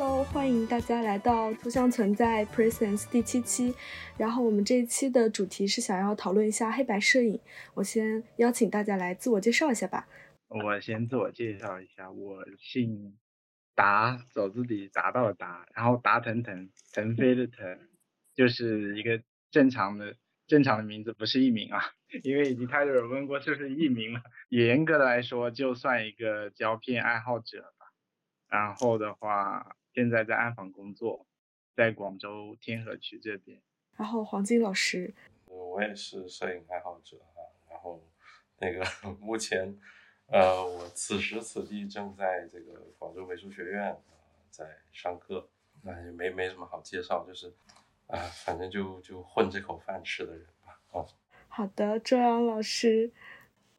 Hello，欢迎大家来到图像存在 Presence 第七期。然后我们这一期的主题是想要讨论一下黑白摄影。我先邀请大家来自我介绍一下吧。我先自我介绍一下，我姓达，走字底达到的达，然后达腾腾，腾飞的腾，就是一个正常的正常的名字，不是艺名啊。因为已经太多人问过是不是艺名了。严格的来说，就算一个胶片爱好者吧。然后的话，现在在暗访工作，在广州天河区这边。然后黄金老师，我也是摄影爱好者啊。然后那个 目前，呃，我此时此地正在这个广州美术学院在上课。那也没没什么好介绍，就是啊，反正就就混这口饭吃的人吧。哦，好的，周洋老师。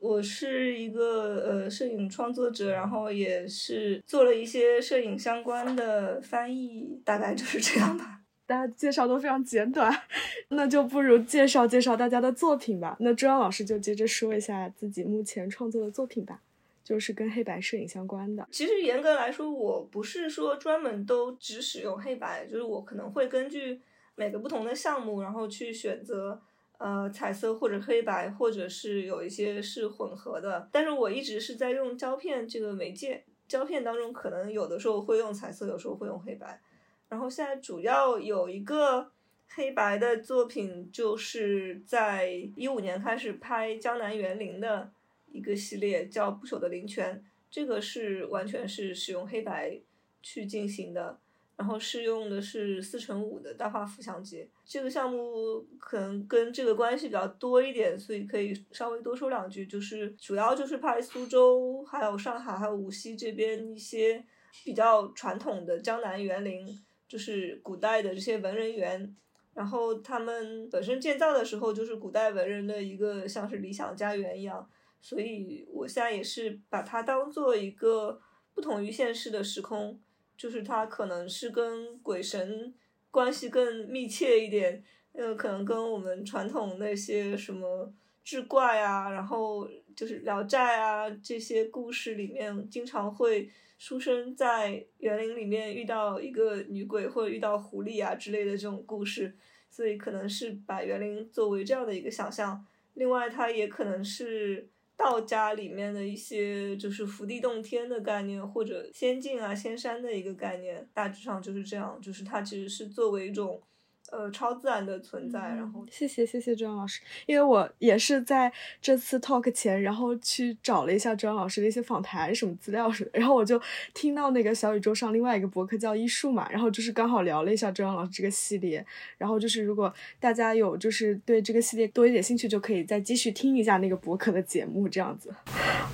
我是一个呃摄影创作者，然后也是做了一些摄影相关的翻译，大概就是这样吧。大家介绍都非常简短，那就不如介绍介绍大家的作品吧。那周阳老师就接着说一下自己目前创作的作品吧，就是跟黑白摄影相关的。其实严格来说，我不是说专门都只使用黑白，就是我可能会根据每个不同的项目，然后去选择。呃，彩色或者黑白，或者是有一些是混合的，但是我一直是在用胶片这个媒介，胶片当中可能有的时候会用彩色，有时候会用黑白，然后现在主要有一个黑白的作品，就是在一五年开始拍江南园林的一个系列，叫不朽的林泉，这个是完全是使用黑白去进行的。然后试用的是四乘五的大画幅相机，这个项目可能跟这个关系比较多一点，所以可以稍微多说两句。就是主要就是拍苏州、还有上海、还有无锡这边一些比较传统的江南园林，就是古代的这些文人园。然后他们本身建造的时候就是古代文人的一个像是理想家园一样，所以我现在也是把它当做一个不同于现实的时空。就是它可能是跟鬼神关系更密切一点，呃，可能跟我们传统那些什么志怪啊，然后就是聊斋啊这些故事里面，经常会书生在园林里面遇到一个女鬼或者遇到狐狸啊之类的这种故事，所以可能是把园林作为这样的一个想象。另外，它也可能是。道家里面的一些就是福地洞天的概念，或者仙境啊仙山的一个概念，大致上就是这样，就是它其实是作为一种。呃，超自然的存在。然后，谢谢谢谢周阳老师，因为我也是在这次 talk 前，然后去找了一下周阳老师的一些访谈什么资料什么，然后我就听到那个小宇宙上另外一个博客叫医术嘛，然后就是刚好聊了一下周阳老师这个系列，然后就是如果大家有就是对这个系列多一点兴趣，就可以再继续听一下那个博客的节目这样子。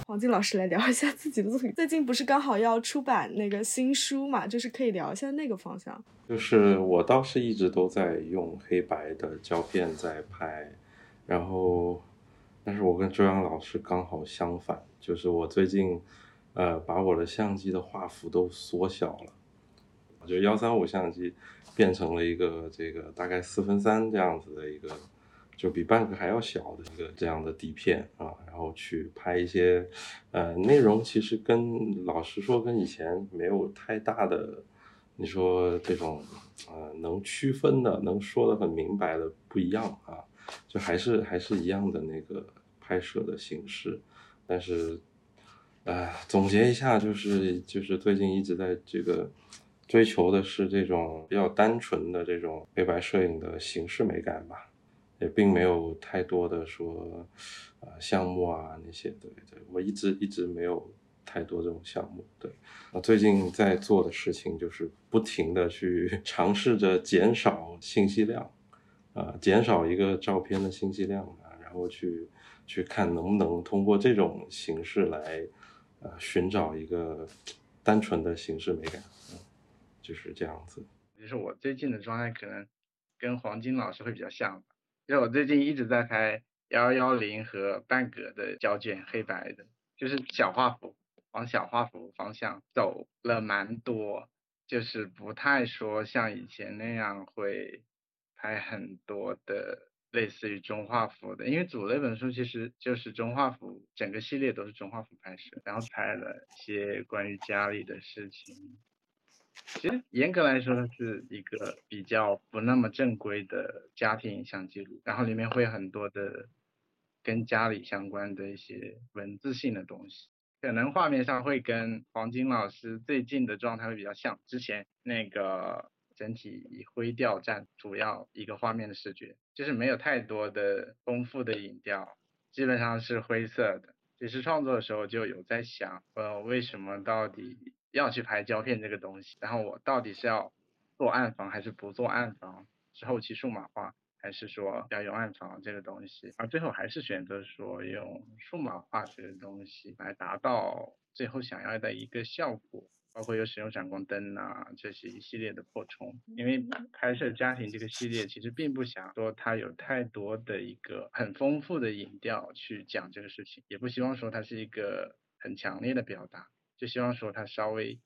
黄金老师来聊一下自己的作品，最近不是刚好要出版那个新书嘛，就是可以聊一下那个方向。就是我倒是一直都在用黑白的胶片在拍，然后，但是我跟周洋老师刚好相反，就是我最近，呃，把我的相机的画幅都缩小了，就幺三五相机变成了一个这个大概四分三这样子的一个，就比半个还要小的一个这样的底片啊，然后去拍一些，呃，内容其实跟老实说跟以前没有太大的。你说这种，呃，能区分的、能说的很明白的不一样啊，就还是还是一样的那个拍摄的形式，但是，呃，总结一下就是就是最近一直在这个追求的是这种比较单纯的这种黑白摄影的形式美感吧，也并没有太多的说，呃，项目啊那些，对对，我一直一直没有。太多这种项目，对，我，最近在做的事情就是不停的去 尝试着减少信息量，啊，减少一个照片的信息量啊，然后去去看能不能通过这种形式来，呃，寻找一个单纯的形式美感，嗯，就是这样子。就是我最近的状态可能跟黄金老师会比较像，因为我最近一直在拍幺幺零和半格的胶卷黑白的，就是小画幅。往小画幅方向走了蛮多，就是不太说像以前那样会拍很多的类似于中画幅的，因为组那本书其实就是中画幅，整个系列都是中画幅拍摄，然后拍了一些关于家里的事情，其实严格来说，是一个比较不那么正规的家庭影像记录，然后里面会有很多的跟家里相关的一些文字性的东西，可能画面上会跟黄金老师最近的状态会比较像，之前那个整体以灰调占主要一个画面的视觉，就是没有太多的丰富的影调，基本上是灰色的。其实创作的时候就有在想，呃，为什么到底要去拍胶片这个东西？然后我到底是要做暗房还是不做暗房？是后期数码化还是说要用暗房这个东西？而最后还是选择说用数码化这个东西来达到最后想要的一个效果。包括有使用闪光灯啊，这些一系列的扩充。因为拍摄家庭这个系列，其实并不想说它有太多的一个很丰富的影调去讲这个事情，也不希望说它是一个很强烈的表达，就希望说它稍微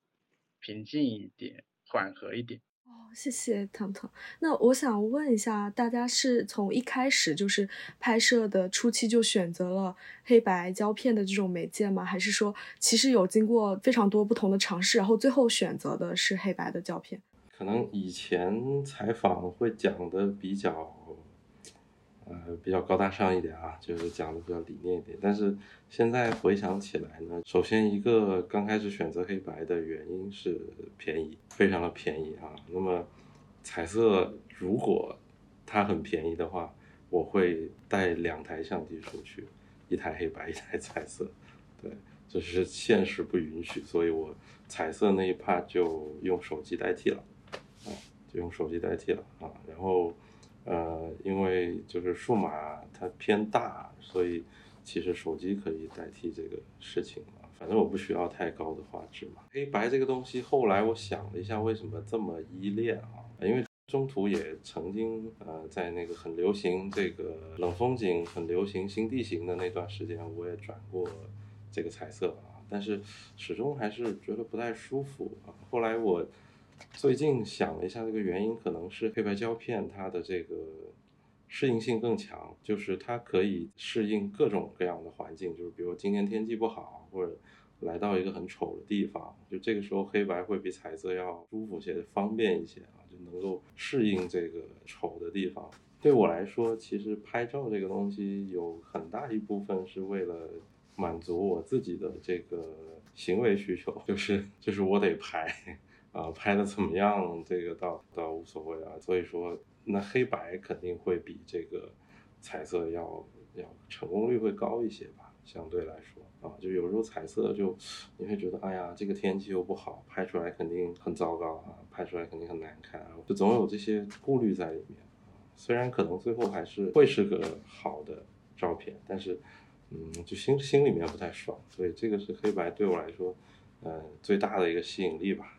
平静一点，缓和一点。哦谢谢糖糖。那我想问一下，大家是从一开始就是拍摄的初期就选择了黑白胶片的这种媒介吗？还是说其实有经过非常多不同的尝试，然后最后选择的是黑白的胶片？可能以前采访会讲的比较。呃，比较高大上一点啊，就是讲的比较理念一点。但是现在回想起来呢，首先一个刚开始选择黑白的原因是便宜，非常的便宜啊。那么彩色如果它很便宜的话，我会带两台相机出去，一台黑白，一台彩色。对，就是现实不允许，所以我彩色那一 part 就用手机代替了，啊，就用手机代替了啊，然后。呃，因为就是数码它偏大，所以其实手机可以代替这个事情嘛。反正我不需要太高的画质嘛。黑白这个东西，后来我想了一下，为什么这么依恋啊？因为中途也曾经呃，在那个很流行这个冷风景、很流行新地形的那段时间，我也转过这个彩色啊，但是始终还是觉得不太舒服啊。后来我。最近想了一下，这个原因可能是黑白胶片它的这个适应性更强，就是它可以适应各种各样的环境，就是比如今天天气不好，或者来到一个很丑的地方，就这个时候黑白会比彩色要舒服些、方便一些啊，就能够适应这个丑的地方。对我来说，其实拍照这个东西有很大一部分是为了满足我自己的这个行为需求，就是就是我得拍。啊，拍的怎么样？这个倒倒无所谓啊。所以说，那黑白肯定会比这个彩色要要成功率会高一些吧，相对来说啊。就有时候彩色就你会觉得，哎呀，这个天气又不好，拍出来肯定很糟糕啊，拍出来肯定很难看啊，就总有这些顾虑在里面。虽然可能最后还是会是个好的照片，但是嗯，就心心里面不太爽。所以这个是黑白对我来说，呃，最大的一个吸引力吧。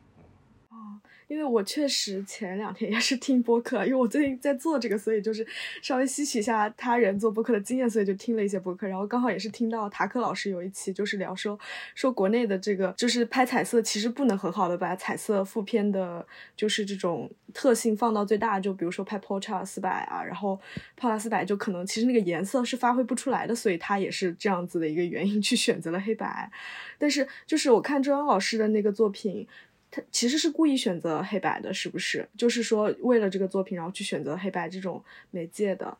哦，因为我确实前两天也是听播客，因为我最近在做这个，所以就是稍微吸取一下他人做播客的经验，所以就听了一些播客，然后刚好也是听到塔克老师有一期就是聊说说国内的这个就是拍彩色其实不能很好的把彩色负片的，就是这种特性放到最大，就比如说拍 p o r t r a 四百啊，然后泡拉四百就可能其实那个颜色是发挥不出来的，所以他也是这样子的一个原因去选择了黑白，但是就是我看周央老师的那个作品。他其实是故意选择黑白的，是不是？就是说为了这个作品，然后去选择黑白这种媒介的。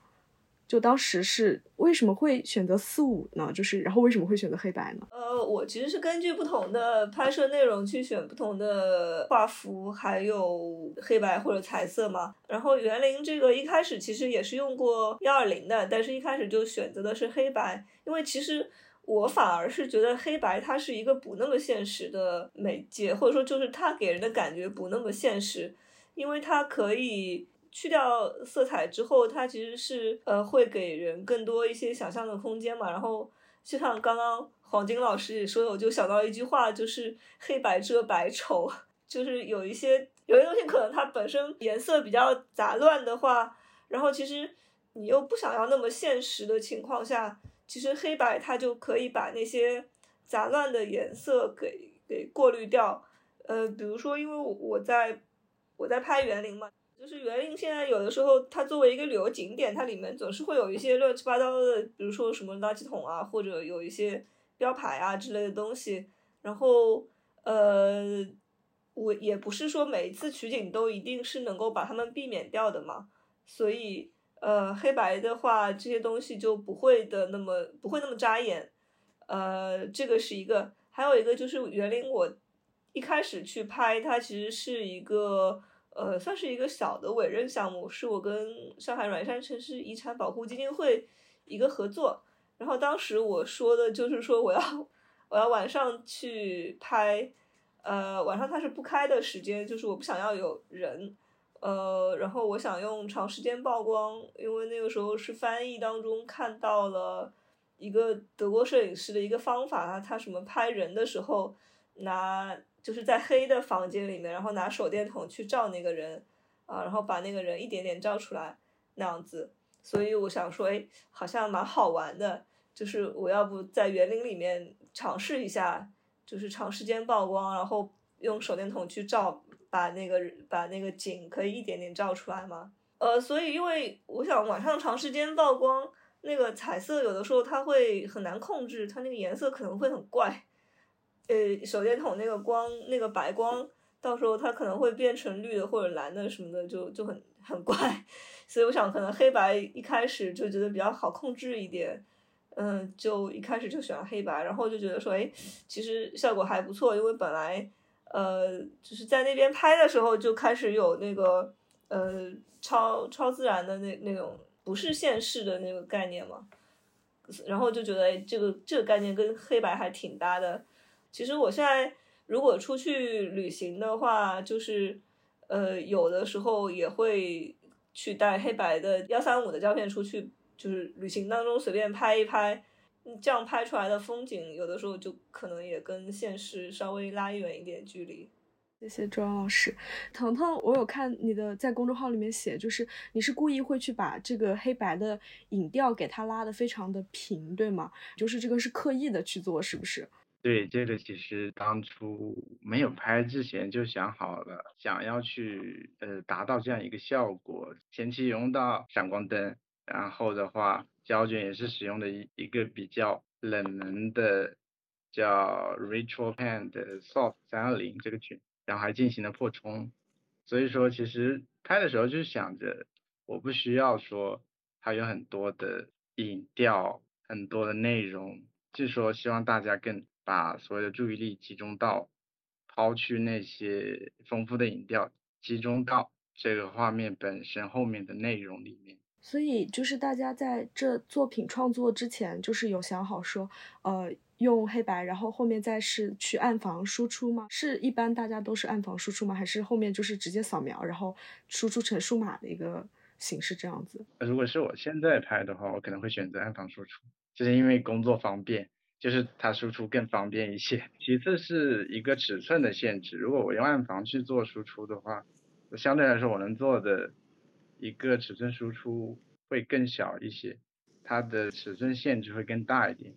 就当时是为什么会选择四五呢？就是然后为什么会选择黑白呢？呃，我其实是根据不同的拍摄内容去选不同的画幅，还有黑白或者彩色嘛。然后园林这个一开始其实也是用过幺二零的，但是一开始就选择的是黑白，因为其实。我反而是觉得黑白它是一个不那么现实的媒介，或者说就是它给人的感觉不那么现实，因为它可以去掉色彩之后，它其实是呃会给人更多一些想象的空间嘛。然后就像刚刚黄金老师也说的，我就想到一句话，就是黑白遮白丑，就是有一些有些东西可能它本身颜色比较杂乱的话，然后其实你又不想要那么现实的情况下。其实黑白它就可以把那些杂乱的颜色给给过滤掉，呃，比如说，因为我在我在拍园林嘛，就是园林现在有的时候它作为一个旅游景点，它里面总是会有一些乱七八糟的，比如说什么垃圾桶啊，或者有一些标牌啊之类的东西，然后呃，我也不是说每一次取景都一定是能够把它们避免掉的嘛，所以呃黑白的话这些东西就不会的那么不会那么扎眼，呃这个是一个，还有一个就是园林我一开始去拍它其实是一个呃算是一个小的委任项目，是我跟上海软山城市遗产保护基金会一个合作，然后当时我说的就是说我要我要晚上去拍。呃，晚上它是不开的时间，就是我不想要有人，呃，然后我想用长时间曝光，因为那个时候是翻译当中看到了一个德国摄影师的一个方法啊，他什么拍人的时候拿就是在黑的房间里面，然后拿手电筒去照那个人啊，然后把那个人一点点照出来那样子，所以我想说，哎，好像蛮好玩的，就是我要不在园林里面尝试一下。就是长时间曝光，然后用手电筒去照，把那个把那个景可以一点点照出来吗？呃，所以因为我想晚上长时间曝光，那个彩色有的时候它会很难控制，它那个颜色可能会很怪。呃，手电筒那个光，那个白光，到时候它可能会变成绿的或者蓝的什么的，就就很很怪。所以我想可能黑白一开始就觉得比较好控制一点。嗯，就一开始就选了黑白，然后就觉得说，哎，其实效果还不错，因为本来，呃，就是在那边拍的时候就开始有那个，呃，超超自然的那那种不是现实的那个概念嘛，然后就觉得哎这个这个概念跟黑白还挺搭的。其实我现在如果出去旅行的话，就是，呃，有的时候也会去带黑白的幺三五的胶片出去。就是旅行当中随便拍一拍，这样拍出来的风景，有的时候就可能也跟现实稍微拉远一点距离。谢谢庄老师，腾腾，我有看你的在公众号里面写，就是你是故意会去把这个黑白的影调给它拉的非常的平，对吗？就是这个是刻意的去做，是不是？对，这个其实当初没有拍之前就想好了，想要去呃达到这样一个效果，前期用到闪光灯。然后的话，胶卷也是使用的一一个比较冷门的叫 Ritual Pen 的 Soft 三二零这个卷，然后还进行了破冲。所以说，其实拍的时候就想着，我不需要说它有很多的影调，很多的内容，就说希望大家更把所有的注意力集中到抛去那些丰富的影调，集中到这个画面本身后面的内容里面。所以就是大家在这作品创作之前，就是有想好说，呃，用黑白，然后后面再是去暗房输出吗？是一般大家都是暗房输出吗？还是后面就是直接扫描，然后输出成数码的一个形式这样子？如果是我现在拍的话，我可能会选择暗房输出，就是因为工作方便，就是它输出更方便一些。其次是一个尺寸的限制，如果我用暗房去做输出的话，相对来说我能做的。一个尺寸输出会更小一些，它的尺寸限制会更大一点。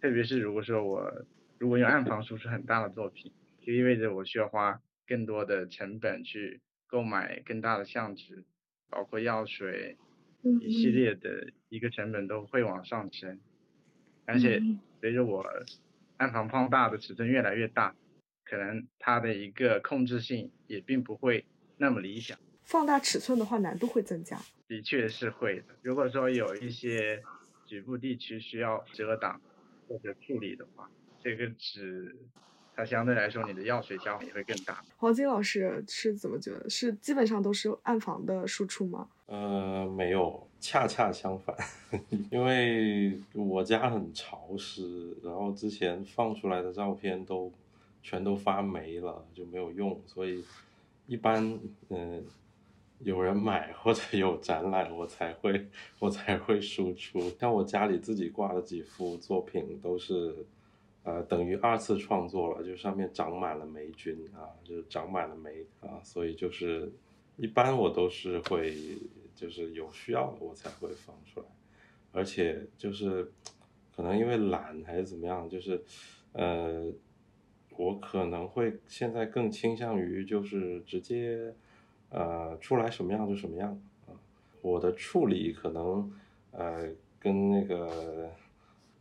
特别是如果说我如果用暗房输出很大的作品，就意味着我需要花更多的成本去购买更大的相纸，包括药水，一系列的一个成本都会往上升。而且随着我暗房放大的尺寸越来越大，可能它的一个控制性也并不会那么理想。放大尺寸的话，难度会增加。的确是会的。如果说有一些局部地区需要遮挡或者处理的话，这个纸它相对来说你的药水消耗也会更大。黄金老师是怎么觉得？是基本上都是暗房的输出吗？呃，没有，恰恰相反。因为我家很潮湿，然后之前放出来的照片都全都发霉了，就没有用，所以一般嗯。有人买或者有展览，我才会我才会输出。像我家里自己挂的几幅作品，都是呃等于二次创作了，就上面长满了霉菌啊，就是长满了霉啊，所以就是一般我都是会就是有需要我才会放出来，而且就是可能因为懒还是怎么样，就是呃我可能会现在更倾向于就是直接。呃，出来什么样就什么样啊！我的处理可能呃跟那个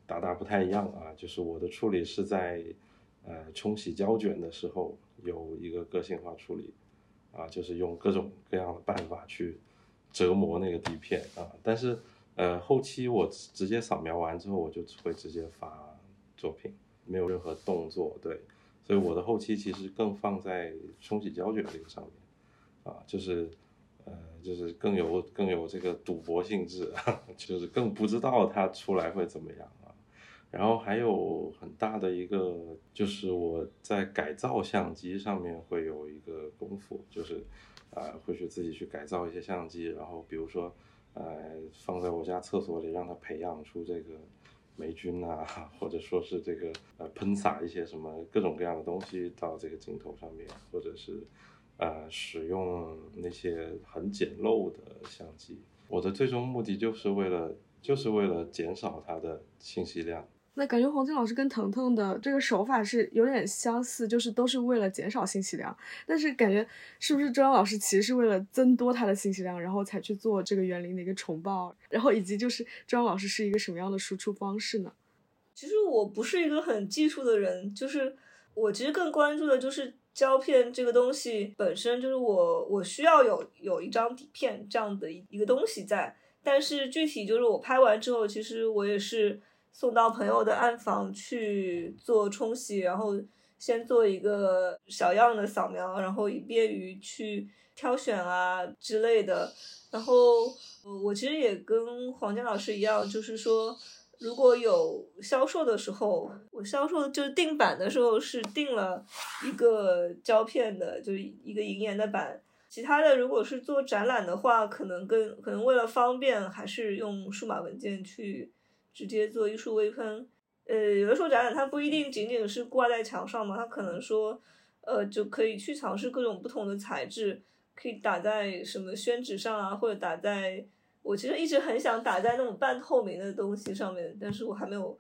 达达不太一样啊，就是我的处理是在呃冲洗胶卷的时候有一个个性化处理，啊，就是用各种各样的办法去折磨那个底片啊。但是呃后期我直接扫描完之后，我就会直接发作品，没有任何动作，对。所以我的后期其实更放在冲洗胶卷这个上面，啊，就是，呃，就是更有更有这个赌博性质，就是更不知道它出来会怎么样啊。然后还有很大的一个就是我在改造相机上面会有一个功夫，就是，呃，会去自己去改造一些相机，然后比如说，呃，放在我家厕所里让它培养出这个。霉菌啊，或者说是这个呃喷洒一些什么各种各样的东西到这个镜头上面，或者是呃使用那些很简陋的相机，我的最终目的就是为了就是为了减少它的信息量。那感觉黄金老师跟腾腾的这个手法是有点相似，就是都是为了减少信息量。但是感觉是不是周洋老师其实是为了增多他的信息量，然后才去做这个园林的一个重报？然后以及就是周洋老师是一个什么样的输出方式呢？其实我不是一个很技术的人，就是我其实更关注的就是胶片这个东西本身，就是我我需要有有一张底片这样的一一个东西在。但是具体就是我拍完之后，其实我也是。送到朋友的暗房去做冲洗，然后先做一个小样的扫描，然后以便于去挑选啊之类的。然后我其实也跟黄健老师一样，就是说如果有销售的时候，我销售就是定版的时候是定了一个胶片的，就是一个银盐的版。其他的如果是做展览的话，可能跟可能为了方便，还是用数码文件去。直接做艺术微喷，呃，有的时候展览它不一定仅仅是挂在墙上嘛，它可能说，呃，就可以去尝试各种不同的材质，可以打在什么宣纸上啊，或者打在，我其实一直很想打在那种半透明的东西上面，但是我还没有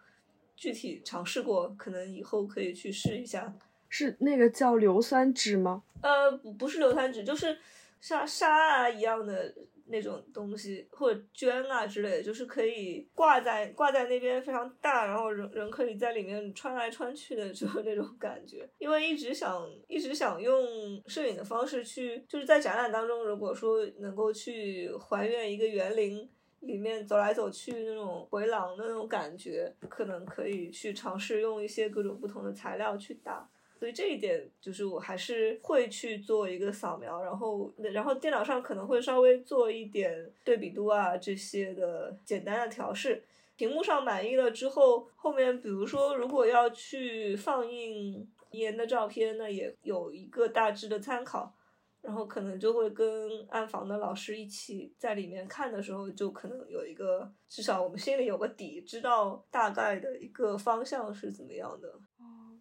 具体尝试过，可能以后可以去试一下。是那个叫硫酸纸吗？呃，不，不是硫酸纸，就是沙沙啊一样的。那种东西或者绢啊之类，就是可以挂在挂在那边非常大，然后人人可以在里面穿来穿去的，就那种感觉。因为一直想一直想用摄影的方式去，就是在展览当中，如果说能够去还原一个园林里面走来走去那种回廊的那种感觉，可能可以去尝试用一些各种不同的材料去打。所以这一点就是我还是会去做一个扫描，然后然后电脑上可能会稍微做一点对比度啊这些的简单的调试。屏幕上满意了之后，后面比如说如果要去放映颜的照片，那也有一个大致的参考，然后可能就会跟暗房的老师一起在里面看的时候，就可能有一个至少我们心里有个底，知道大概的一个方向是怎么样的。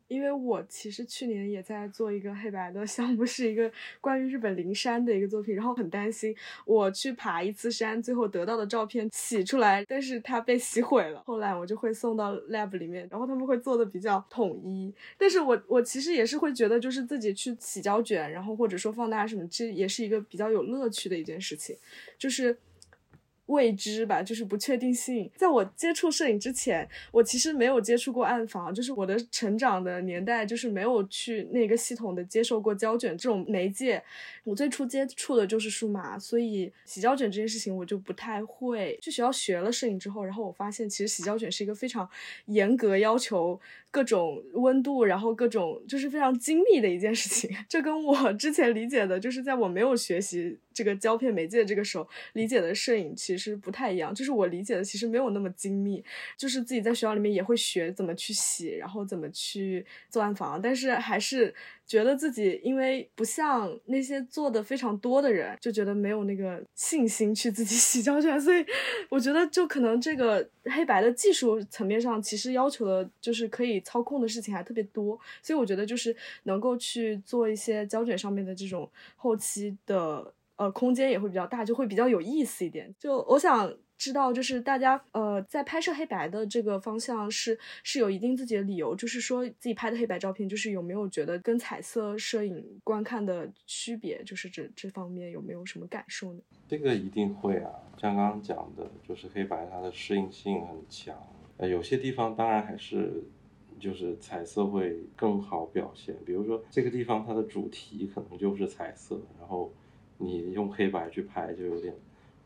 因为我其实去年也在做一个黑白的项目，是一个关于日本灵山的一个作品，然后很担心我去爬一次山，最后得到的照片洗出来，但是它被洗毁了。后来我就会送到 lab 里面，然后他们会做的比较统一。但是我我其实也是会觉得，就是自己去洗胶卷，然后或者说放大什么，这也是一个比较有乐趣的一件事情，就是。未知吧，就是不确定性。在我接触摄影之前，我其实没有接触过暗房，就是我的成长的年代，就是没有去那个系统的接受过胶卷这种媒介。我最初接触的就是数码，所以洗胶卷这件事情我就不太会。去学校学了摄影之后，然后我发现其实洗胶卷是一个非常严格要求。各种温度，然后各种就是非常精密的一件事情，这跟我之前理解的，就是在我没有学习这个胶片媒介这个时候理解的摄影其实不太一样。就是我理解的其实没有那么精密，就是自己在学校里面也会学怎么去洗，然后怎么去做暗房，但是还是。觉得自己因为不像那些做的非常多的人，就觉得没有那个信心去自己洗胶卷，所以我觉得就可能这个黑白的技术层面上，其实要求的就是可以操控的事情还特别多，所以我觉得就是能够去做一些胶卷上面的这种后期的呃空间也会比较大，就会比较有意思一点。就我想。知道，就是大家呃，在拍摄黑白的这个方向是是有一定自己的理由，就是说自己拍的黑白照片，就是有没有觉得跟彩色摄影观看的区别，就是这这方面有没有什么感受呢？这个一定会啊，像刚刚讲的，就是黑白它的适应性很强，呃，有些地方当然还是就是彩色会更好表现。比如说这个地方它的主题可能就是彩色，然后你用黑白去拍就有点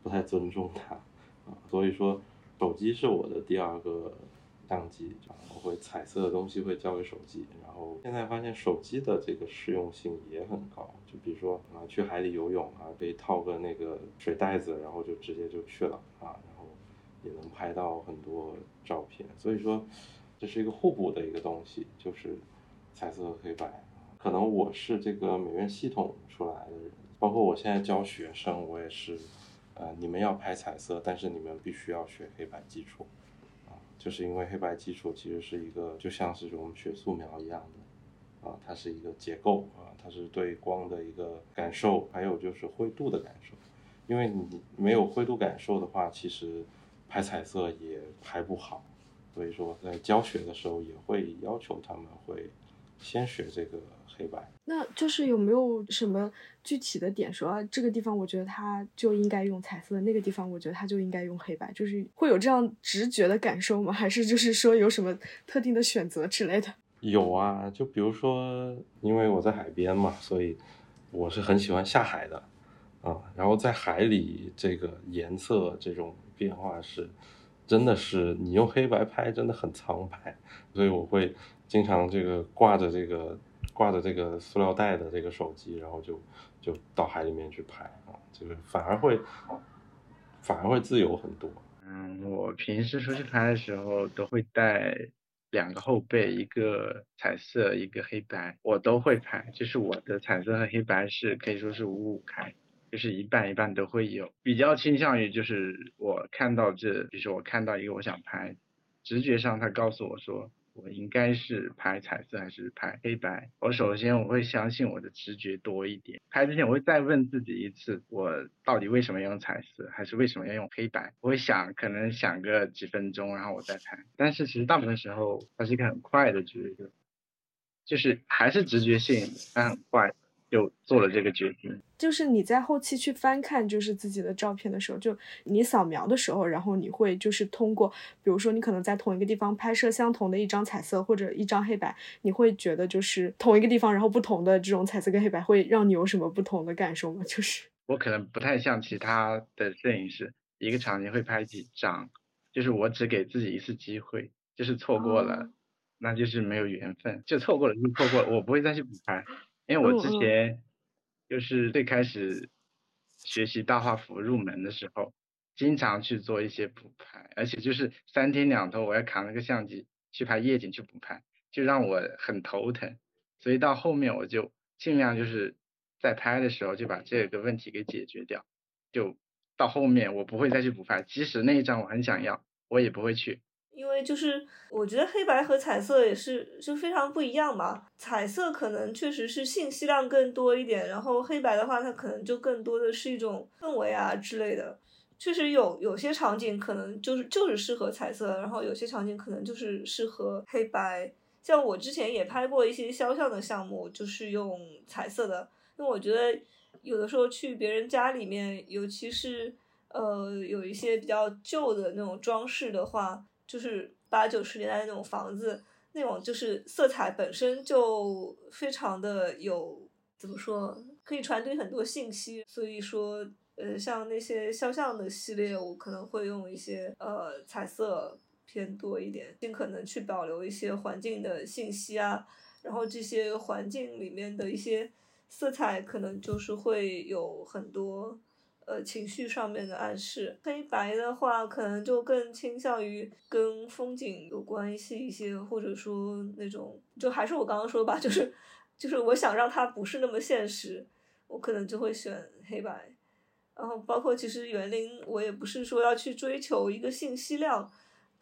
不太尊重它啊。所以说手机是我的第二个相机，我会彩色的东西会交给手机。然后现在发现手机的这个实用性也很高，就比如说啊去海里游泳啊，可以套个那个水袋子，然后就直接就去了啊，然后也能拍到很多照片。所以说。这是一个互补的一个东西，就是彩色和黑白。可能我是这个美院系统出来的人，包括我现在教学生，我也是，呃，你们要拍彩色，但是你们必须要学黑白基础，啊，就是因为黑白基础其实是一个就像是我们学素描一样的，啊，它是一个结构啊，它是对光的一个感受，还有就是灰度的感受，因为你没有灰度感受的话，其实拍彩色也拍不好。所以说，在教学的时候也会要求他们会先学这个黑白。那就是有没有什么具体的点说啊？这个地方我觉得它就应该用彩色，那个地方我觉得它就应该用黑白，就是会有这样直觉的感受吗？还是就是说有什么特定的选择之类的？有啊，就比如说，因为我在海边嘛，所以我是很喜欢下海的啊。然后在海里，这个颜色这种变化是。真的是你用黑白拍真的很苍白，所以我会经常这个挂着这个挂着这个塑料袋的这个手机，然后就就到海里面去拍啊，这个反而会反而会自由很多。嗯，我平时出去拍的时候都会带两个后背，一个彩色，一个黑白，我都会拍，就是我的彩色和黑白是可以说是五五开。就是一半一半都会有，比较倾向于就是我看到这，比如说我看到一个我想拍，直觉上他告诉我说我应该是拍彩色还是拍黑白，我首先我会相信我的直觉多一点，拍之前我会再问自己一次，我到底为什么要用彩色，还是为什么要用黑白？我会想，可能想个几分钟，然后我再拍。但是其实大部分时候它是一个很快的决定，就是还是直觉性，但很快。就做了这个决定，就是你在后期去翻看就是自己的照片的时候，就你扫描的时候，然后你会就是通过，比如说你可能在同一个地方拍摄相同的一张彩色或者一张黑白，你会觉得就是同一个地方，然后不同的这种彩色跟黑白会让你有什么不同的感受吗？就是我可能不太像其他的摄影师，一个场景会拍几张，就是我只给自己一次机会，就是错过了，那就是没有缘分，就错过了就错过了，我不会再去补拍。因为我之前就是最开始学习大画幅入门的时候，经常去做一些补拍，而且就是三天两头我要扛着个相机去拍夜景去补拍，就让我很头疼。所以到后面我就尽量就是在拍的时候就把这个问题给解决掉，就到后面我不会再去补拍，即使那一张我很想要，我也不会去。因为就是我觉得黑白和彩色也是就非常不一样嘛。彩色可能确实是信息量更多一点，然后黑白的话，它可能就更多的是一种氛围啊之类的。确实有有些场景可能就是就是适合彩色，然后有些场景可能就是适合黑白。像我之前也拍过一些肖像的项目，就是用彩色的，因为我觉得有的时候去别人家里面，尤其是呃有一些比较旧的那种装饰的话。就是八九十年代那种房子，那种就是色彩本身就非常的有，怎么说，可以传递很多信息。所以说，呃，像那些肖像的系列，我可能会用一些呃彩色偏多一点，尽可能去保留一些环境的信息啊。然后这些环境里面的一些色彩，可能就是会有很多。呃，情绪上面的暗示，黑白的话，可能就更倾向于跟风景有关系一些，或者说那种，就还是我刚刚说吧，就是，就是我想让它不是那么现实，我可能就会选黑白。然后包括其实园林，我也不是说要去追求一个信息量。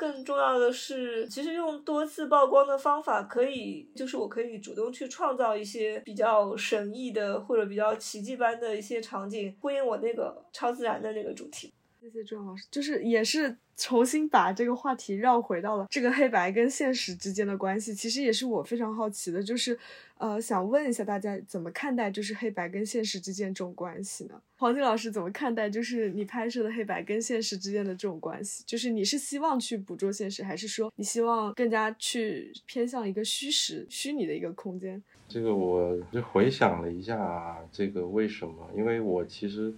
更重要的是，其实用多次曝光的方法，可以就是我可以主动去创造一些比较神异的或者比较奇迹般的一些场景，呼应我那个超自然的那个主题。谢谢朱老师，就是也是重新把这个话题绕回到了这个黑白跟现实之间的关系。其实也是我非常好奇的，就是呃，想问一下大家怎么看待就是黑白跟现实之间这种关系呢？黄金老师怎么看待就是你拍摄的黑白跟现实之间的这种关系？就是你是希望去捕捉现实，还是说你希望更加去偏向一个虚实、虚拟的一个空间？这个我就回想了一下，这个为什么？因为我其实。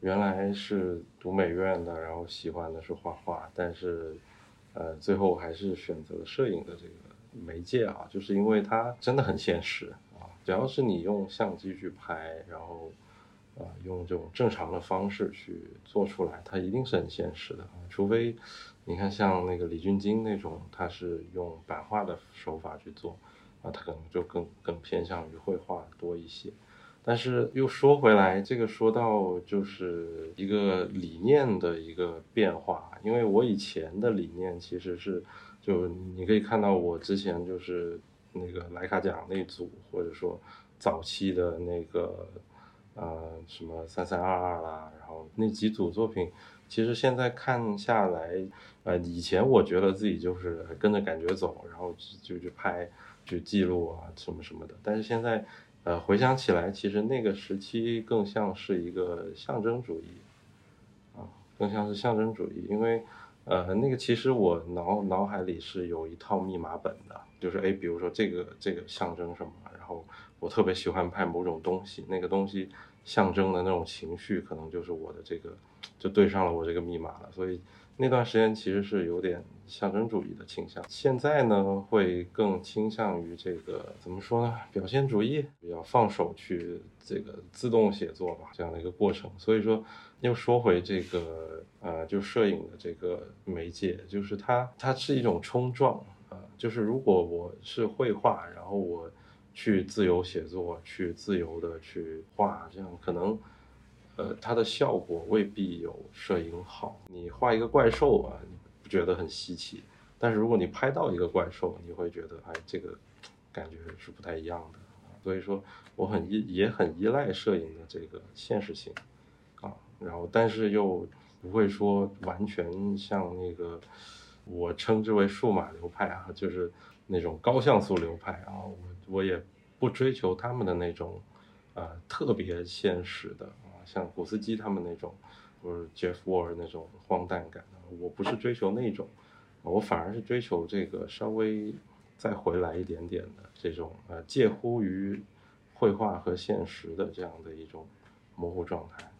原来是读美院的，然后喜欢的是画画，但是，呃，最后还是选择摄影的这个媒介啊，就是因为它真的很现实啊，只要是你用相机去拍，然后，啊，用这种正常的方式去做出来，它一定是很现实的，除非你看像那个李俊金那种，他是用版画的手法去做，啊，他可能就更更偏向于绘画多一些。但是又说回来，这个说到就是一个理念的一个变化，因为我以前的理念其实是，就你可以看到我之前就是那个莱卡奖那组，或者说早期的那个呃什么三三二二啦，然后那几组作品，其实现在看下来，呃，以前我觉得自己就是跟着感觉走，然后就去拍、去记录啊什么什么的，但是现在。呃，回想起来，其实那个时期更像是一个象征主义，啊，更像是象征主义，因为，呃，那个其实我脑脑海里是有一套密码本的，就是哎，比如说这个这个象征什么，然后我特别喜欢拍某种东西，那个东西象征的那种情绪，可能就是我的这个，就对上了我这个密码了，所以。那段时间其实是有点象征主义的倾向，现在呢会更倾向于这个怎么说呢？表现主义，比较放手去这个自动写作吧，这样的一个过程。所以说，又说回这个呃，就摄影的这个媒介，就是它它是一种冲撞啊，就是如果我是绘画，然后我去自由写作，去自由的去画，这样可能。呃，它的效果未必有摄影好。你画一个怪兽啊，你不觉得很稀奇？但是如果你拍到一个怪兽，你会觉得，哎，这个感觉是不太一样的。所以说，我很依也很依赖摄影的这个现实性啊。然后，但是又不会说完全像那个我称之为数码流派啊，就是那种高像素流派啊。我我也不追求他们的那种呃特别现实的。像古斯基他们那种，或者 Jeff Wall 那种荒诞感，我不是追求那种，我反而是追求这个稍微再回来一点点的这种呃介乎于绘画和现实的这样的一种模糊状态。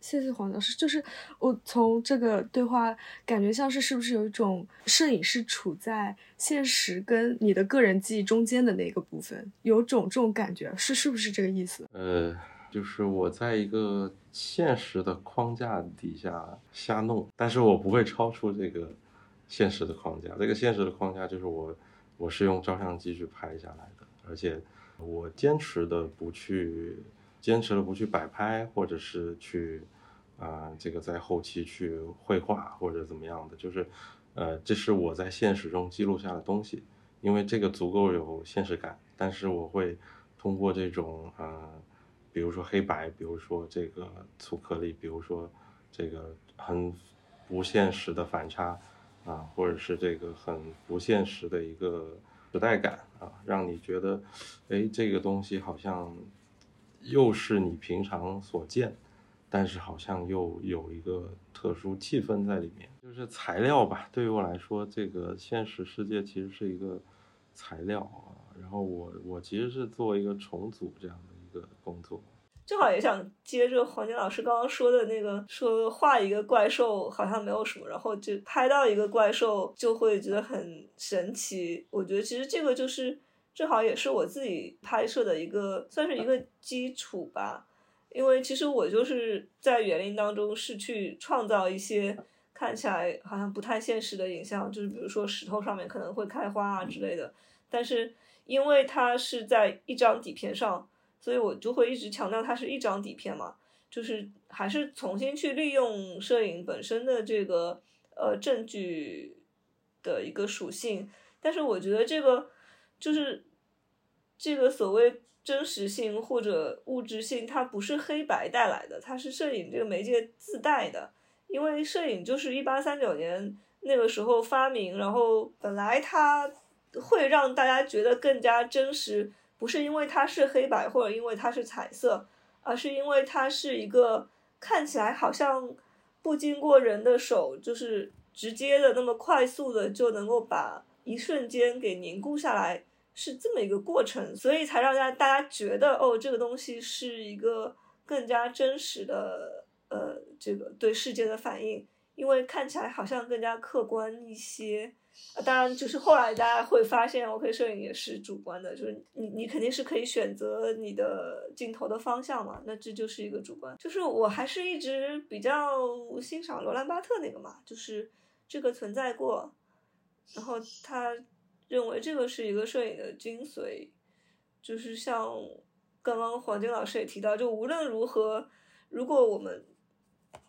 谢谢黄老师，就是我从这个对话感觉像是是不是有一种摄影是处在现实跟你的个人记忆中间的那个部分，有种这种感觉，是是不是这个意思？呃。就是我在一个现实的框架底下瞎弄，但是我不会超出这个现实的框架。这个现实的框架就是我，我是用照相机去拍下来的，而且我坚持的不去，坚持的不去摆拍，或者是去，啊，这个在后期去绘画或者怎么样的，就是，呃，这是我在现实中记录下的东西，因为这个足够有现实感。但是我会通过这种，啊。比如说黑白，比如说这个粗颗粒，比如说这个很不现实的反差啊，或者是这个很不现实的一个时代感啊，让你觉得，哎，这个东西好像又是你平常所见，但是好像又有一个特殊气氛在里面，就是材料吧。对于我来说，这个现实世界其实是一个材料啊。然后我我其实是做一个重组这样的。的工作，正好也想接着黄金老师刚刚说的那个，说画一个怪兽好像没有什么，然后就拍到一个怪兽就会觉得很神奇。我觉得其实这个就是正好也是我自己拍摄的一个算是一个基础吧，因为其实我就是在园林当中是去创造一些看起来好像不太现实的影像，就是比如说石头上面可能会开花啊之类的，但是因为它是在一张底片上。所以我就会一直强调它是一张底片嘛，就是还是重新去利用摄影本身的这个呃证据的一个属性，但是我觉得这个就是这个所谓真实性或者物质性，它不是黑白带来的，它是摄影这个媒介自带的。因为摄影就是一八三九年那个时候发明，然后本来它会让大家觉得更加真实，不是因为它是黑白或者因为它是彩色，而是因为它是一个看起来好像不经过人的手，就是直接的那么快速的就能够把一瞬间给凝固下来，是这么一个过程，所以才让大家大家觉得哦，这个东西是一个更加真实的呃这个对世界的反应，因为看起来好像更加客观一些。啊，当然，就是后来大家会发现，OK，摄影也是主观的，就是你你肯定是可以选择你的镜头的方向嘛，那这就是一个主观。就是我还是一直比较欣赏罗兰巴特那个嘛，就是这个存在过，然后他认为这个是一个摄影的精髓，就是像刚刚黄金老师也提到，就无论如何，如果我们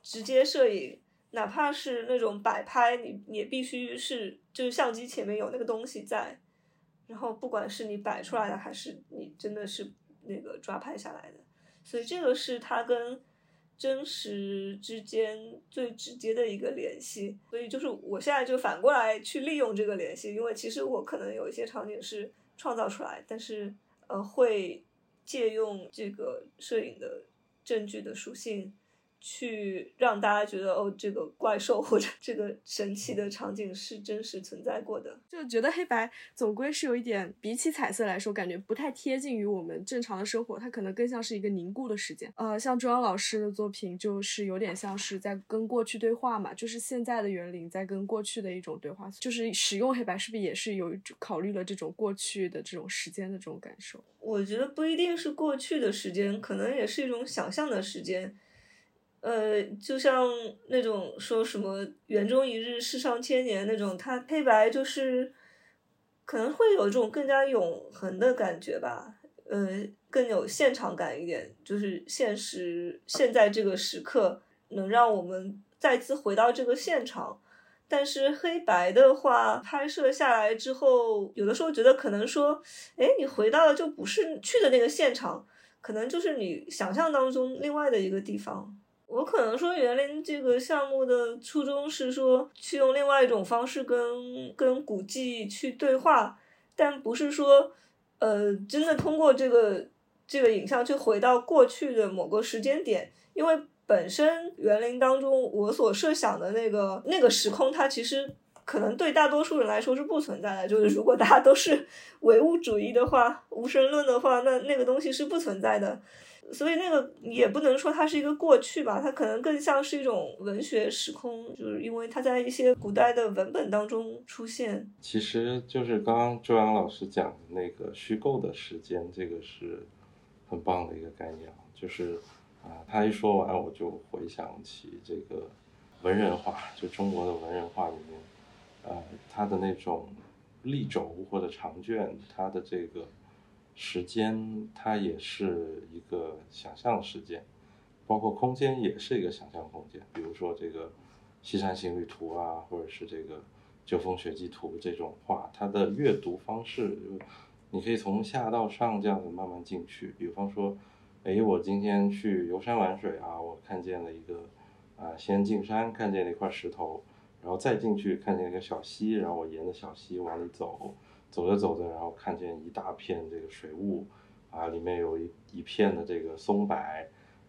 直接摄影。哪怕是那种摆拍，你也必须是就是相机前面有那个东西在，然后不管是你摆出来的还是你真的是那个抓拍下来的，所以这个是它跟真实之间最直接的一个联系。所以就是我现在就反过来去利用这个联系，因为其实我可能有一些场景是创造出来，但是呃会借用这个摄影的证据的属性。去让大家觉得哦，这个怪兽或者这个神奇的场景是真实存在过的。就觉得黑白总归是有一点，比起彩色来说，感觉不太贴近于我们正常的生活，它可能更像是一个凝固的时间。呃，像周央老师的作品，就是有点像是在跟过去对话嘛，就是现在的园林在跟过去的一种对话。就是使用黑白，是不是也是有考虑了这种过去的这种时间的这种感受？我觉得不一定是过去的时间，可能也是一种想象的时间。呃，就像那种说什么“园中一日，世上千年”那种，它黑白就是可能会有这种更加永恒的感觉吧，呃，更有现场感一点，就是现实现在这个时刻能让我们再次回到这个现场。但是黑白的话，拍摄下来之后，有的时候觉得可能说，哎，你回到的就不是去的那个现场，可能就是你想象当中另外的一个地方。我可能说园林这个项目的初衷是说去用另外一种方式跟跟古迹去对话，但不是说呃真的通过这个这个影像去回到过去的某个时间点，因为本身园林当中我所设想的那个那个时空，它其实可能对大多数人来说是不存在的。就是如果大家都是 唯物主义的话，无神论的话，那那个东西是不存在的。所以那个也不能说它是一个过去吧，它可能更像是一种文学时空，就是因为它在一些古代的文本当中出现。其实就是刚刚周洋老师讲的那个虚构的时间，这个是很棒的一个概念啊。就是啊，他一说完，我就回想起这个文人画，就中国的文人画里面，呃，他的那种立轴或者长卷，他的这个。时间它也是一个想象时间，包括空间也是一个想象空间。比如说这个《西山行旅图》啊，或者是这个《九峰雪霁图》这种画，它的阅读方式，你可以从下到上这样子慢慢进去。比方说，哎，我今天去游山玩水啊，我看见了一个啊，先进山看见了一块石头，然后再进去看见一个小溪，然后我沿着小溪往里走。走着走着，然后看见一大片这个水雾，啊，里面有一一片的这个松柏，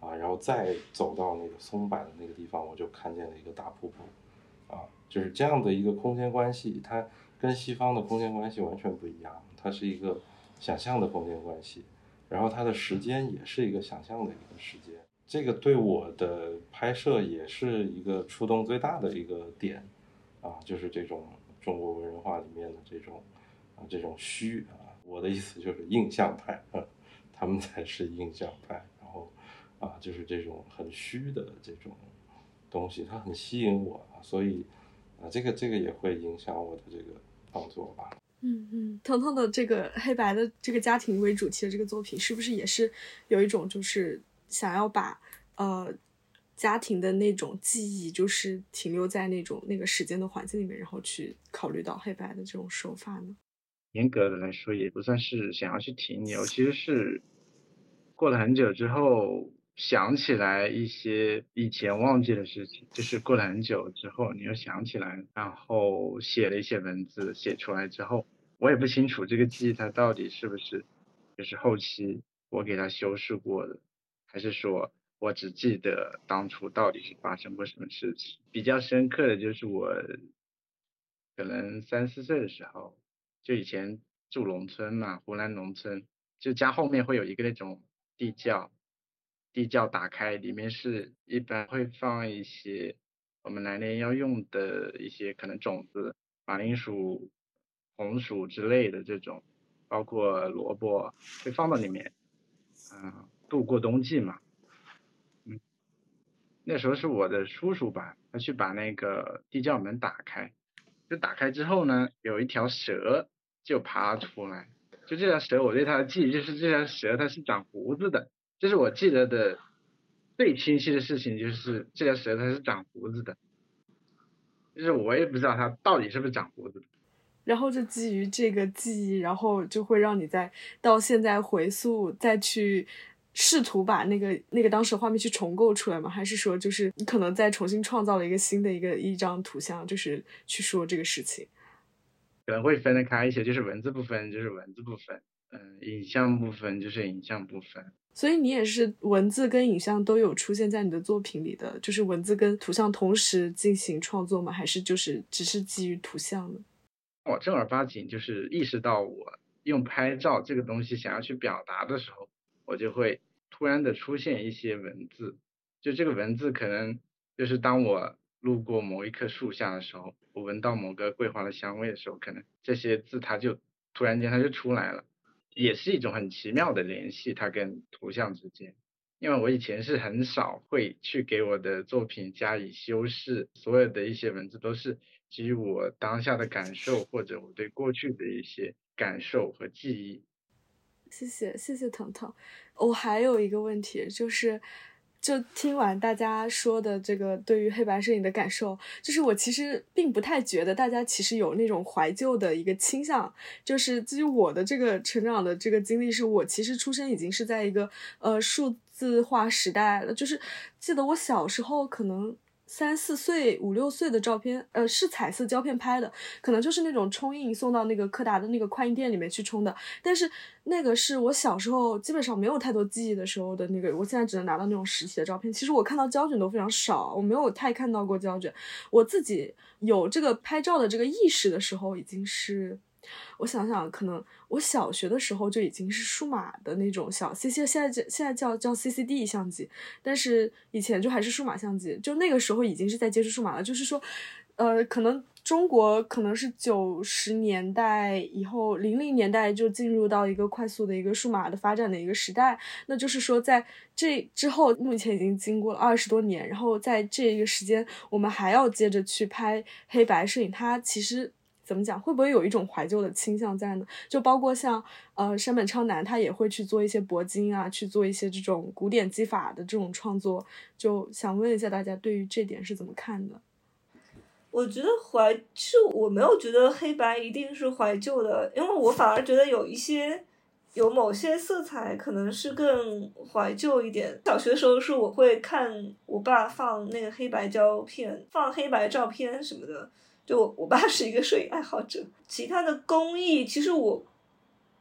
啊，然后再走到那个松柏的那个地方，我就看见了一个大瀑布，啊，就是这样的一个空间关系，它跟西方的空间关系完全不一样，它是一个想象的空间关系，然后它的时间也是一个想象的一个时间，这个对我的拍摄也是一个触动最大的一个点，啊，就是这种中国文人画里面的这种。啊，这种虚啊，我的意思就是印象派，他们才是印象派。然后啊，就是这种很虚的这种东西，它很吸引我，所以啊，这个这个也会影响我的这个创作吧。嗯嗯，腾腾的这个黑白的这个家庭为主题的这个作品，是不是也是有一种就是想要把呃家庭的那种记忆，就是停留在那种那个时间的环境里面，然后去考虑到黑白的这种手法呢？严格的来说，也不算是想要去停留，其实是过了很久之后，想起来一些以前忘记的事情，就是过了很久之后你又想起来，然后写了一些文字，写出来之后，我也不清楚这个记忆它到底是不是就是后期我给它修饰过的，还是说我只记得当初到底是发生过什么事情。比较深刻的就是我可能三四岁的时候，就以前住农村嘛，湖南农村，就家后面会有一个那种地窖。地窖打开，里面是一般会放一些我们来年要用的一些可能种子，马铃薯、红薯之类的这种，包括萝卜会放到里面，嗯，度过冬季嘛。嗯，那时候是我的叔叔吧，他去把那个地窖门打开，就打开之后呢，有一条蛇就爬出来，就这条蛇，我对它的记忆就是这条蛇它是长胡子的。这是我记得的最清晰的事情，就是这条蛇它是长胡子的，就是我也不知道它到底是不是长胡子。然后就基于这个记忆，然后就会让你在到现在回溯，再去试图把那个那个当时画面去重构出来吗？还是说就是你可能再重新创造了一个新的一个一张图像，就是去说这个事情？可能会分得开一些，就是文字部分就是文字部分，嗯，影像部分就是影像部分。所以你也是文字跟影像都有出现在你的作品里的，就是文字跟图像同时进行创作吗？还是就是只是基于图像呢？我正儿八经就是意识到我用拍照这个东西想要去表达的时候，我就会突然的出现一些文字，就这个文字可能就是当我路过某一棵树下的时候，我闻到某个桂花的香味的时候，可能这些字它就突然间它就出来了。也是一种很奇妙的联系，它跟图像之间。因为我以前是很少会去给我的作品加以修饰，所有的一些文字都是基于我当下的感受或者我对过去的一些感受和记忆。谢谢谢谢腾腾，我还有一个问题就是。就听完大家说的这个对于黑白摄影的感受，就是我其实并不太觉得大家其实有那种怀旧的一个倾向。就是基于我的这个成长的这个经历，是我其实出生已经是在一个呃数字化时代了。就是记得我小时候可能。三四岁、五六岁的照片，呃，是彩色胶片拍的，可能就是那种冲印送到那个柯达的那个快印店里面去冲的。但是那个是我小时候基本上没有太多记忆的时候的那个，我现在只能拿到那种实体的照片。其实我看到胶卷都非常少，我没有太看到过胶卷。我自己有这个拍照的这个意识的时候，已经是。我想想，可能我小学的时候就已经是数码的那种小 C C，现在叫现在叫叫 C C D 相机，但是以前就还是数码相机，就那个时候已经是在接触数码了。就是说，呃，可能中国可能是九十年代以后，零零年代就进入到一个快速的一个数码的发展的一个时代。那就是说，在这之后，目前已经经过了二十多年，然后在这一个时间，我们还要接着去拍黑白摄影，它其实。怎么讲？会不会有一种怀旧的倾向在呢？就包括像呃山本昌男，他也会去做一些铂金啊，去做一些这种古典技法的这种创作。就想问一下大家，对于这点是怎么看的？我觉得怀是我没有觉得黑白一定是怀旧的，因为我反而觉得有一些有某些色彩可能是更怀旧一点。小学的时候是我会看我爸放那个黑白胶片，放黑白照片什么的。就我我爸是一个摄影爱好者，其他的工艺其实我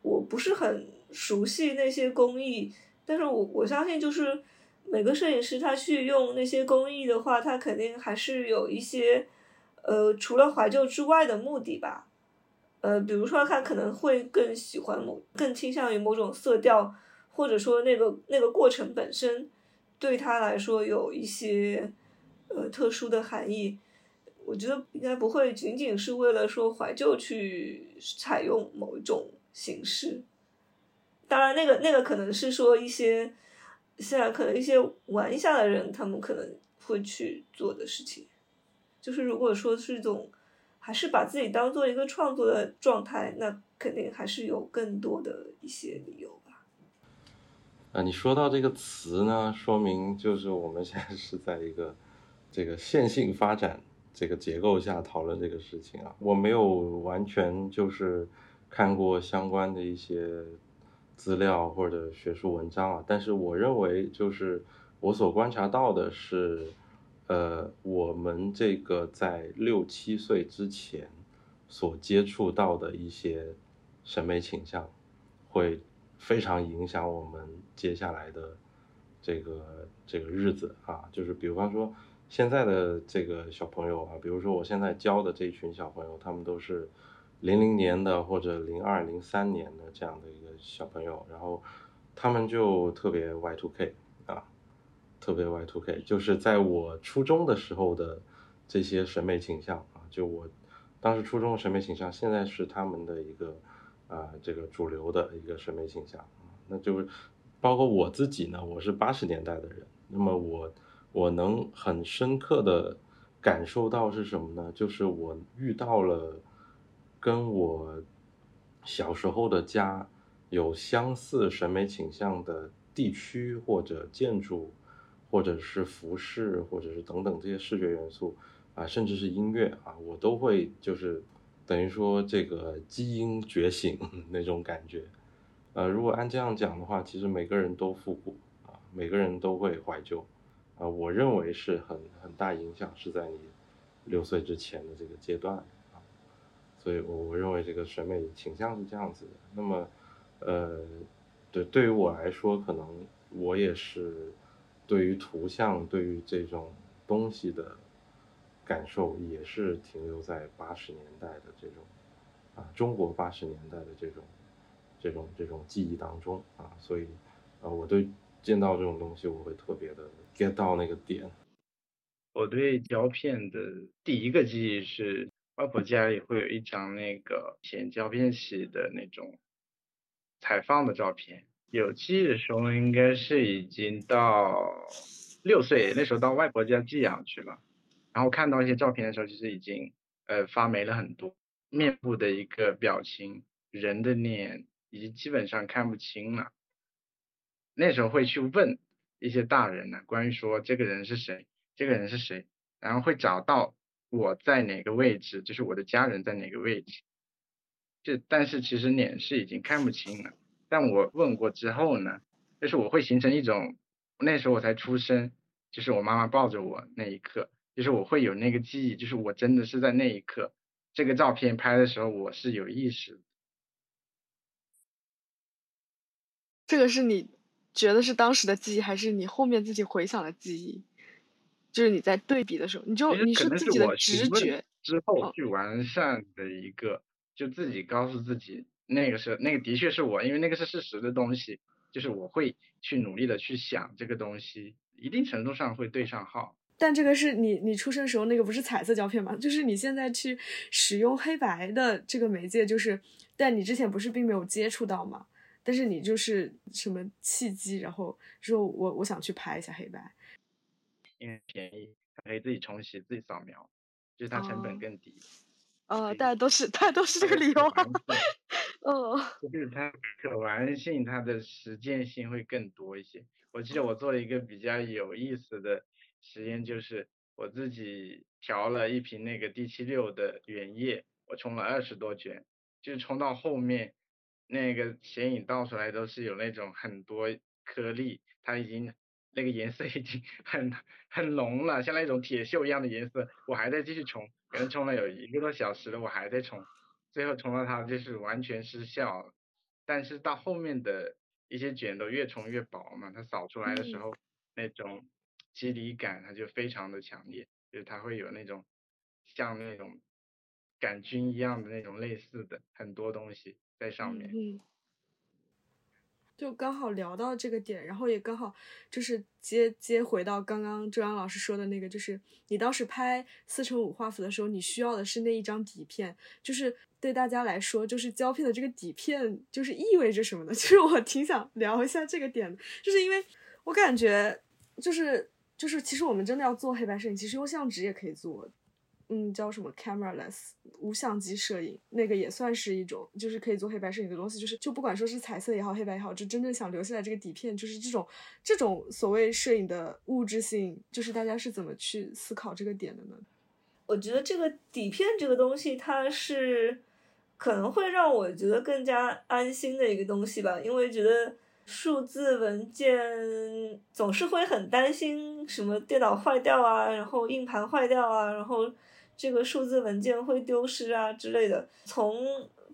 我不是很熟悉那些工艺，但是我我相信就是每个摄影师他去用那些工艺的话，他肯定还是有一些呃除了怀旧之外的目的吧，呃比如说他可能会更喜欢某更倾向于某种色调，或者说那个那个过程本身对他来说有一些呃特殊的含义。我觉得应该不会仅仅是为了说怀旧去采用某一种形式，当然那个那个可能是说一些现在可能一些玩一下的人他们可能会去做的事情，就是如果说是一种还是把自己当做一个创作的状态，那肯定还是有更多的一些理由吧。啊，你说到这个词呢，说明就是我们现在是在一个这个线性发展。这个结构下讨论这个事情啊，我没有完全就是看过相关的一些资料或者学术文章啊，但是我认为就是我所观察到的是，呃，我们这个在六七岁之前所接触到的一些审美倾向，会非常影响我们接下来的这个这个日子啊。就是比方说，现在的这个小朋友啊，比如说我现在教的这一群小朋友，他们都是零零年的或者零二零三年的这样的一个小朋友，然后他们就特别 Y two K 啊。特别 Y2K，就是在我初中的时候的这些审美倾向啊，就我当时初中的审美倾向，现在是他们的一个啊这个主流的一个审美倾向，那就是包括我自己呢，我是八十年代的人，那么我我能很深刻的感受到是什么呢？就是我遇到了跟我小时候的家有相似审美倾向的地区或者建筑。或者是服饰，或者是等等这些视觉元素啊，甚至是音乐啊，我都会就是等于说这个基因觉醒 那种感觉。呃，如果按这样讲的话，其实每个人都复古啊，每个人都会怀旧啊。我认为是很很大影响是在你六岁之前的这个阶段啊，所以我我认为这个审美倾向是这样子的。那么，呃，对，对于我来说，可能我也是。对于图像，对于这种东西的感受，也是停留在八十年代的这种啊，中国八十年代的这种这种这种记忆当中啊，所以啊，我对见到这种东西，我会特别的到那个点。我对胶片的第一个记忆是，外婆家里会有一张那个前胶片洗的那种采放的照片。有记忆的时候，应该是已经到六岁，那时候到外婆家寄养去了。然后看到一些照片的时候，其实已经呃发霉了很多，面部的一个表情，人的脸已经基本上看不清了。那时候会去问一些大人呢，关于说这个人是谁，这个人是谁，然后会找到我在哪个位置，就是我的家人在哪个位置。就但是其实脸是已经看不清了。但我问过之后呢，就是我会形成一种，那时候我才出生，就是我妈妈抱着我那一刻，就是我会有那个记忆，就是我真的是在那一刻，这个照片拍的时候我是有意识。这个是你觉得是当时的记忆，还是你后面自己回想的记忆？就是你在对比的时候，你就你是自己的直觉之后去完善的一个，就自己告诉自己。那个是那个的确是我，因为那个是事实的东西，就是我会去努力的去想这个东西，一定程度上会对上号。但这个是你你出生时候那个不是彩色胶片吗？就是你现在去使用黑白的这个媒介，就是但你之前不是并没有接触到吗？但是你就是什么契机，然后说我我想去拍一下黑白，因为便宜，可以自己重洗自己扫描，就是它成本更低。呃，大家都是大家都是这个理由。嗯，就是它可玩性，它的实践性会更多一些。我记得我做了一个比较有意思的实验，就是我自己调了一瓶那个 D 七六的原液，我冲了二十多卷，就是冲到后面那个显影倒出来都是有那种很多颗粒，它已经那个颜色已经 很很浓了，像那种铁锈一样的颜色，我还在继续冲，可能冲了有一个多小时了，我还在冲。最后冲到它就是完全失效了，但是到后面的一些卷都越冲越薄嘛，它扫出来的时候那种肌理感它就非常的强烈，就是它会有那种像那种杆菌一样的那种类似的很多东西在上面。嗯就刚好聊到这个点，然后也刚好就是接接回到刚刚周阳老师说的那个，就是你当时拍四乘五画幅的时候，你需要的是那一张底片，就是对大家来说，就是胶片的这个底片就是意味着什么呢？其 实我挺想聊一下这个点的，就是因为我感觉就是就是其实我们真的要做黑白摄影，其实用相纸也可以做。嗯，叫什么 cameraless 无相机摄影，那个也算是一种，就是可以做黑白摄影的东西。就是就不管说是彩色也好，黑白也好，就真正想留下来这个底片，就是这种这种所谓摄影的物质性，就是大家是怎么去思考这个点的呢？我觉得这个底片这个东西，它是可能会让我觉得更加安心的一个东西吧，因为觉得数字文件总是会很担心什么电脑坏掉啊，然后硬盘坏掉啊，然后这个数字文件会丢失啊之类的。从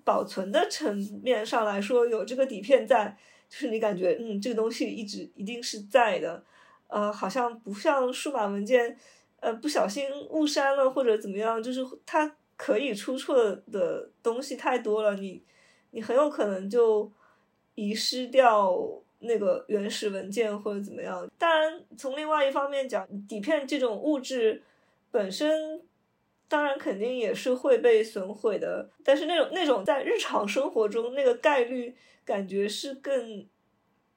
保存的层面上来说，有这个底片在，就是你感觉嗯，这个东西一直一定是在的。呃，好像不像数码文件，呃，不小心误删了或者怎么样，就是它可以出错的东西太多了，你你很有可能就。遗失掉那个原始文件或者怎么样？当然，从另外一方面讲，底片这种物质本身，当然肯定也是会被损毁的。但是那种那种在日常生活中那个概率，感觉是更，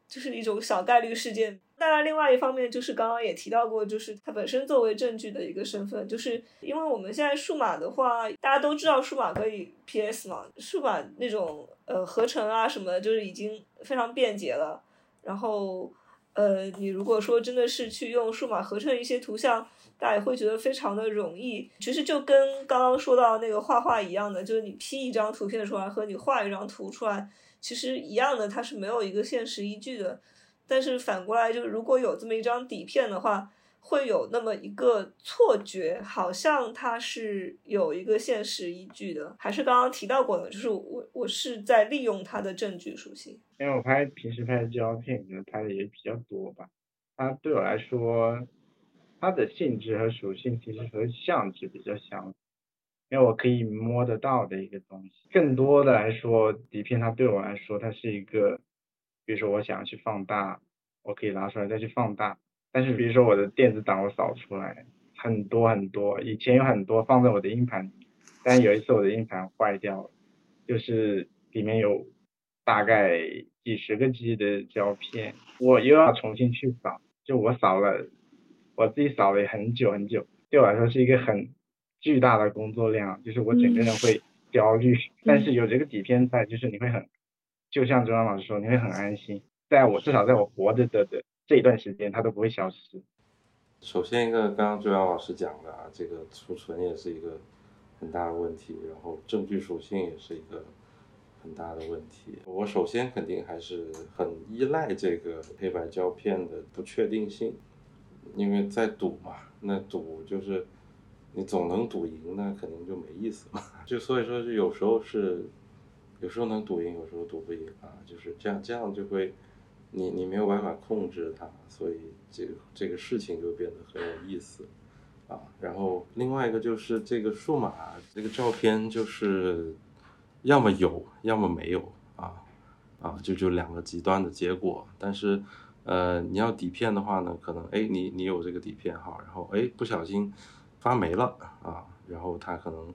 就是一种小概率事件。当然，另外一方面就是刚刚也提到过，就是它本身作为证据的一个身份，就是因为我们现在数码的话，大家都知道数码可以 PS 嘛，数码那种呃合成啊什么，就是已经非常便捷了。然后呃，你如果说真的是去用数码合成一些图像，大家也会觉得非常的容易。其实就跟刚刚说到那个画画一样的，就是你 P 一张图片出来和你画一张图出来，其实一样的，它是没有一个现实依据的。但是反过来，就是如果有这么一张底片的话，会有那么一个错觉，好像它是有一个现实依据的。还是刚刚提到过的，就是我我是在利用它的证据属性。因为我拍平时拍的胶片，可能拍的也比较多吧。它对我来说，它的性质和属性其实和相纸比较像，因为我可以摸得到的一个东西。更多的来说，底片它对我来说，它是一个。比如说我想要去放大，我可以拿出来再去放大。但是比如说我的电子档我扫出来很多很多，以前有很多放在我的硬盘，但有一次我的硬盘坏掉了，就是里面有大概几十个 G 的胶片，我又要重新去扫，就我扫了，我自己扫了很久很久，对我来说是一个很巨大的工作量，就是我整个人会焦虑。但是有这个底片在，就是你会很。就像周洋老师说，你会很安心，在我至少在我活着的的这一段时间，它都不会消失。首先一个，刚刚周阳老师讲的啊，这个储存也是一个很大的问题，然后证据属性也是一个很大的问题。我首先肯定还是很依赖这个黑白胶片的不确定性，因为在赌嘛，那赌就是你总能赌赢，那肯定就没意思嘛。就所以说，就有时候是。有时候能赌赢，有时候赌不赢啊，就是这样，这样就会，你你没有办法控制它，所以这个这个事情就变得很有意思，啊，然后另外一个就是这个数码这个照片就是要么有，要么没有啊，啊，就就两个极端的结果。但是，呃，你要底片的话呢，可能哎你你有这个底片哈，然后哎不小心发霉了啊，然后它可能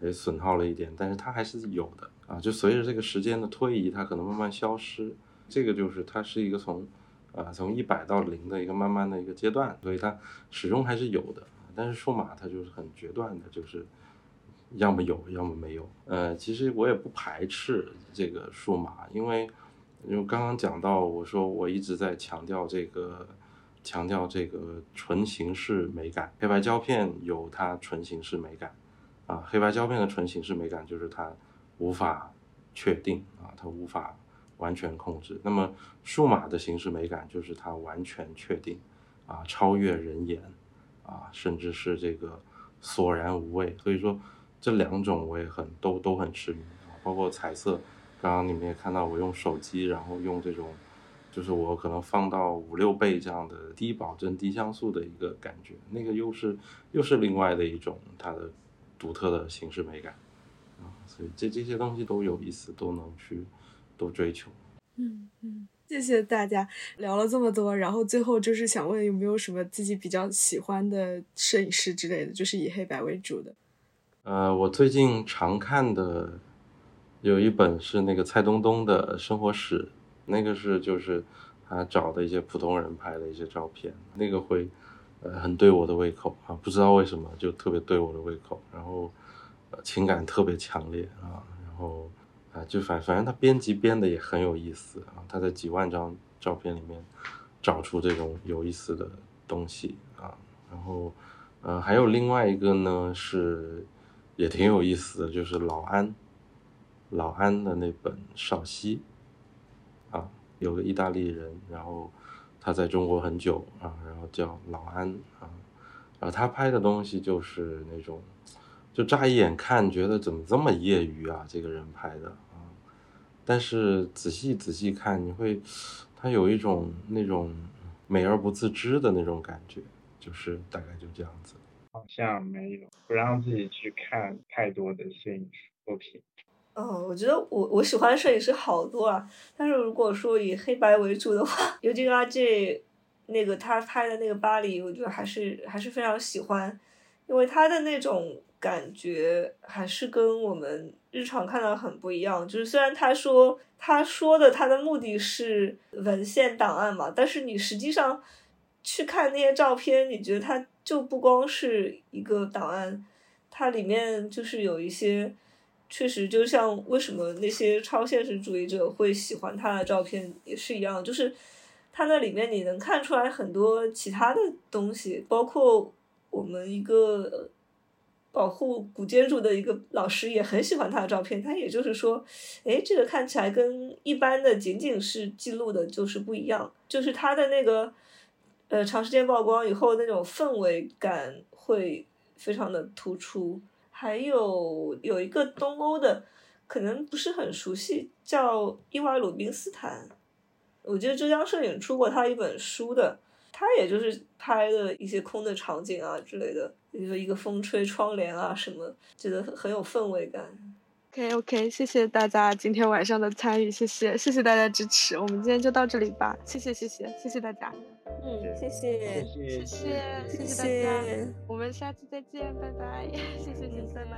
也损耗了一点，但是它还是有的。啊，就随着这个时间的推移，它可能慢慢消失。这个就是它是一个从，啊，从一百到零的一个慢慢的一个阶段，所以它始终还是有的。但是数码它就是很决断的，就是要么有，要么没有。呃，其实我也不排斥这个数码，因为因为刚刚讲到，我说我一直在强调这个，强调这个纯形式美感。黑白胶片有它纯形式美感，啊，黑白胶片的纯形式美感就是它。无法确定啊，它无法完全控制。那么数码的形式美感就是它完全确定啊，超越人眼啊，甚至是这个索然无味。所以说这两种我也很都都很痴迷，包括彩色。刚刚你们也看到我用手机，然后用这种就是我可能放到五六倍这样的低保真低像素的一个感觉，那个又是又是另外的一种它的独特的形式美感啊。所以这这些东西都有意思，都能去都追求。嗯嗯，谢谢大家聊了这么多，然后最后就是想问有没有什么自己比较喜欢的摄影师之类的，就是以黑白为主的。呃，我最近常看的有一本是那个蔡东东的生活史，那个是就是他找的一些普通人拍的一些照片，那个会呃很对我的胃口啊，不知道为什么就特别对我的胃口，然后。情感特别强烈啊，然后啊，就反反正他编辑编的也很有意思啊，他在几万张照片里面找出这种有意思的东西啊，然后呃还有另外一个呢是也挺有意思的，就是老安老安的那本《少熙》啊，有个意大利人，然后他在中国很久啊，然后叫老安啊，然后他拍的东西就是那种，就乍一眼看觉得怎么这么业余啊，这个人拍的啊，但是仔细仔细看，你会他有一种那种美而不自知的那种感觉，就是大概就这样子。好像没有，不让自己去看太多的摄影作品。嗯，我觉得我我喜欢摄影师好多啊，但是如果说以黑白为主的话，尤金阿 J 那个他拍的那个巴黎，我觉得还是还是非常喜欢，因为他的那种感觉还是跟我们日常看到很不一样。就是虽然他说他说的他的目的是文献档案嘛，但是你实际上去看那些照片，你觉得它就不光是一个档案，它里面就是有一些。确实，就像为什么那些超现实主义者会喜欢他的照片也是一样，就是他那里面你能看出来很多其他的东西，包括我们一个保护古建筑的一个老师也很喜欢他的照片。他也就是说，哎，这个看起来跟一般的仅仅是记录的就是不一样，就是他的那个呃长时间曝光以后那种氛围感会非常的突出。还有有一个东欧的，可能不是很熟悉，叫伊瓦鲁宾斯坦。我记得浙江摄影出过他一本书的，他也就是拍的一些空的场景啊之类的，比如说一个风吹窗帘啊什么，觉得很有氛围感。OK OK，谢谢大家今天晚上的参与，谢谢谢谢大家支持，我们今天就到这里吧，谢谢谢谢谢谢大家，嗯，谢谢谢谢谢谢谢大家，我们下次再见，拜拜，谢谢谢谢，拜拜。